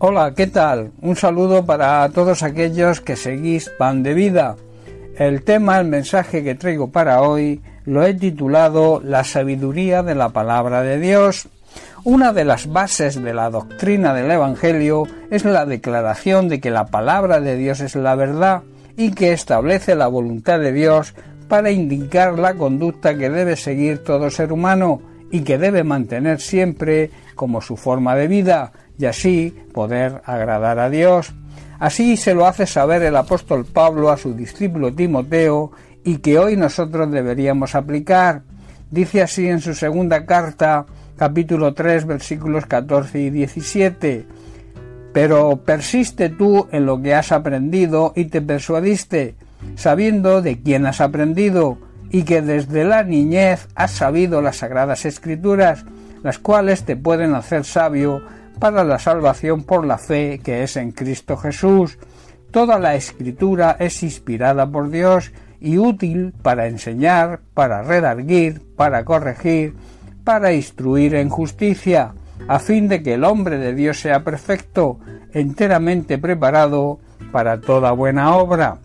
Hola, ¿qué tal? Un saludo para todos aquellos que seguís Pan de Vida. El tema, el mensaje que traigo para hoy, lo he titulado La sabiduría de la palabra de Dios. Una de las bases de la doctrina del Evangelio es la declaración de que la palabra de Dios es la verdad y que establece la voluntad de Dios para indicar la conducta que debe seguir todo ser humano y que debe mantener siempre como su forma de vida y así poder agradar a Dios. Así se lo hace saber el apóstol Pablo a su discípulo Timoteo y que hoy nosotros deberíamos aplicar. Dice así en su segunda carta, capítulo 3, versículos 14 y 17. Pero persiste tú en lo que has aprendido y te persuadiste, sabiendo de quién has aprendido, y que desde la niñez has sabido las sagradas escrituras, las cuales te pueden hacer sabio para la salvación por la fe que es en Cristo Jesús. Toda la escritura es inspirada por Dios y útil para enseñar, para redarguir, para corregir, para instruir en justicia, a fin de que el hombre de Dios sea perfecto, enteramente preparado para toda buena obra.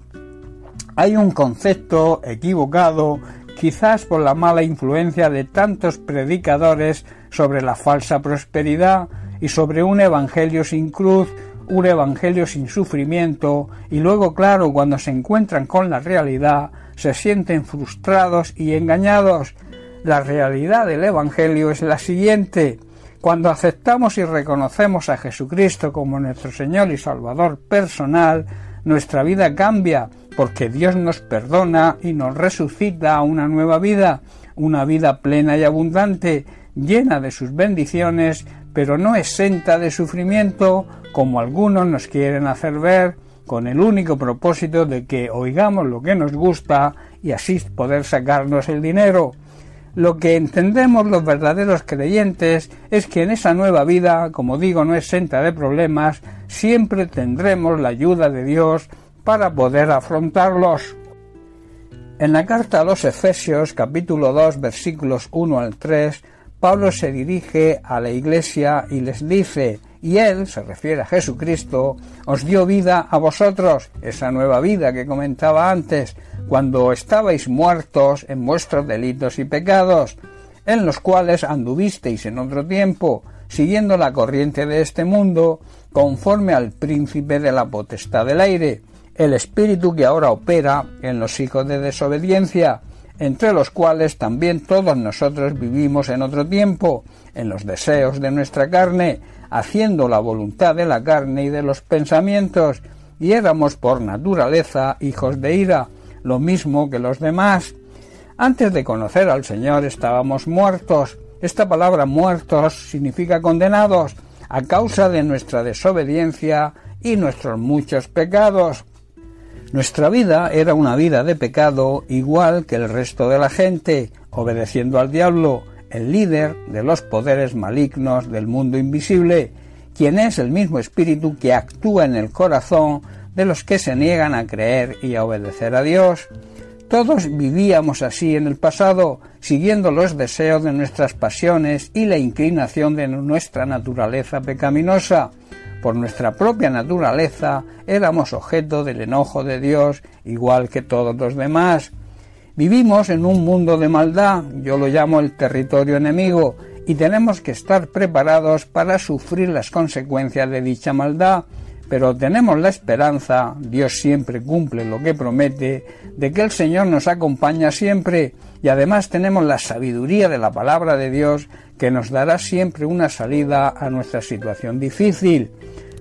Hay un concepto equivocado, quizás por la mala influencia de tantos predicadores sobre la falsa prosperidad, y sobre un evangelio sin cruz, un evangelio sin sufrimiento, y luego, claro, cuando se encuentran con la realidad, se sienten frustrados y engañados. La realidad del evangelio es la siguiente. Cuando aceptamos y reconocemos a Jesucristo como nuestro Señor y Salvador personal, nuestra vida cambia, porque Dios nos perdona y nos resucita a una nueva vida, una vida plena y abundante, llena de sus bendiciones, pero no exenta de sufrimiento, como algunos nos quieren hacer ver, con el único propósito de que oigamos lo que nos gusta y así poder sacarnos el dinero. Lo que entendemos los verdaderos creyentes es que en esa nueva vida, como digo, no exenta de problemas, siempre tendremos la ayuda de Dios para poder afrontarlos. En la carta a los Efesios capítulo 2 versículos 1 al 3 Pablo se dirige a la iglesia y les dice, y Él, se refiere a Jesucristo, os dio vida a vosotros, esa nueva vida que comentaba antes, cuando estabais muertos en vuestros delitos y pecados, en los cuales anduvisteis en otro tiempo, siguiendo la corriente de este mundo, conforme al príncipe de la potestad del aire, el espíritu que ahora opera en los hijos de desobediencia, entre los cuales también todos nosotros vivimos en otro tiempo, en los deseos de nuestra carne, haciendo la voluntad de la carne y de los pensamientos, y éramos por naturaleza hijos de ira, lo mismo que los demás. Antes de conocer al Señor estábamos muertos. Esta palabra muertos significa condenados a causa de nuestra desobediencia y nuestros muchos pecados. Nuestra vida era una vida de pecado igual que el resto de la gente, obedeciendo al diablo, el líder de los poderes malignos del mundo invisible, quien es el mismo espíritu que actúa en el corazón de los que se niegan a creer y a obedecer a Dios. Todos vivíamos así en el pasado, siguiendo los deseos de nuestras pasiones y la inclinación de nuestra naturaleza pecaminosa por nuestra propia naturaleza, éramos objeto del enojo de Dios igual que todos los demás. Vivimos en un mundo de maldad, yo lo llamo el territorio enemigo, y tenemos que estar preparados para sufrir las consecuencias de dicha maldad, pero tenemos la esperanza, Dios siempre cumple lo que promete, de que el Señor nos acompaña siempre, y además tenemos la sabiduría de la palabra de Dios que nos dará siempre una salida a nuestra situación difícil.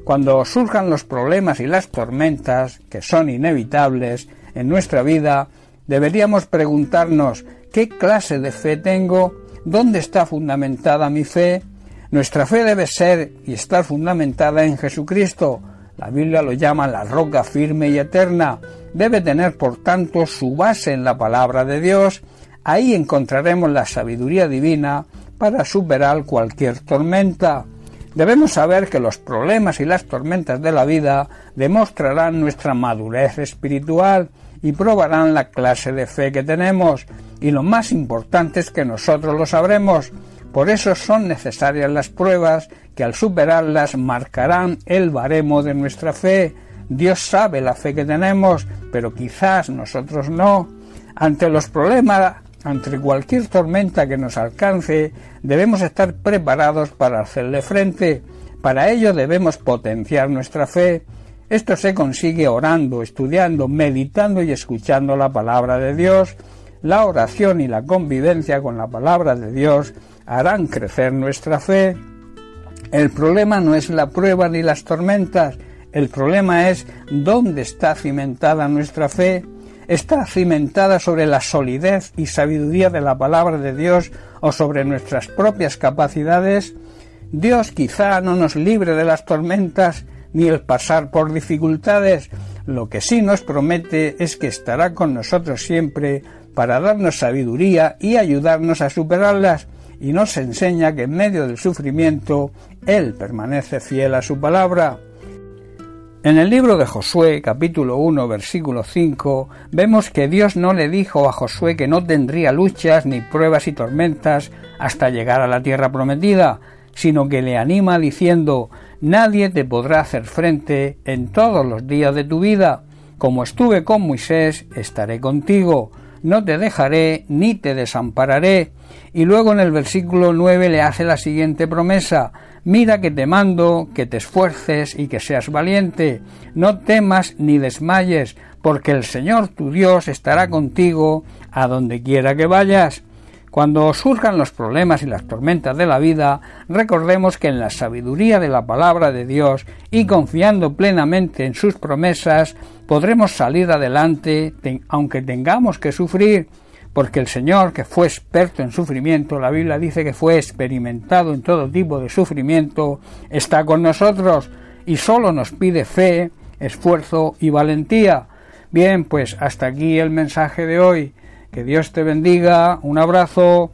Cuando surjan los problemas y las tormentas, que son inevitables en nuestra vida, deberíamos preguntarnos ¿qué clase de fe tengo? ¿Dónde está fundamentada mi fe? Nuestra fe debe ser y estar fundamentada en Jesucristo. La Biblia lo llama la roca firme y eterna. Debe tener, por tanto, su base en la palabra de Dios. Ahí encontraremos la sabiduría divina para superar cualquier tormenta. Debemos saber que los problemas y las tormentas de la vida demostrarán nuestra madurez espiritual y probarán la clase de fe que tenemos, y lo más importante es que nosotros lo sabremos, Por eso son necesarias las pruebas que al superarlas marcarán el baremo de nuestra fe. Dios sabe la fe que tenemos, pero quizás nosotros no. Ante los problemas, ante cualquier tormenta que nos alcance, debemos estar preparados para hacerle frente. Para ello debemos potenciar nuestra fe. Esto se consigue orando, estudiando, meditando y escuchando la palabra de Dios. La oración y la convivencia con la palabra de Dios harán crecer nuestra fe. El problema no es la prueba ni las tormentas, el problema es dónde está cimentada nuestra fe. ¿Está cimentada sobre la solidez y sabiduría de la palabra de Dios o sobre nuestras propias capacidades? Dios quizá no nos libre de las tormentas ni el pasar por dificultades. Lo que sí nos promete es que estará con nosotros siempre para darnos sabiduría y ayudarnos a superarlas y nos enseña que en medio del sufrimiento Él permanece fiel a su palabra. En el libro de Josué, capítulo 1, versículo 5, vemos que Dios no le dijo a Josué que no tendría luchas ni pruebas y tormentas hasta llegar a la tierra prometida, sino que le anima diciendo Nadie te podrá hacer frente en todos los días de tu vida. Como estuve con Moisés, estaré contigo no te dejaré ni te desampararé. Y luego en el versículo 9 le hace la siguiente promesa, mira que te mando, que te esfuerces y que seas valiente, no temas ni desmayes, porque el Señor tu Dios estará contigo a donde quiera que vayas. Cuando surjan los problemas y las tormentas de la vida, recordemos que en la sabiduría de la palabra de Dios y confiando plenamente en sus promesas, podremos salir adelante aunque tengamos que sufrir, porque el Señor, que fue experto en sufrimiento, la Biblia dice que fue experimentado en todo tipo de sufrimiento, está con nosotros y solo nos pide fe, esfuerzo y valentía. Bien, pues hasta aquí el mensaje de hoy. Que Dios te bendiga. Un abrazo.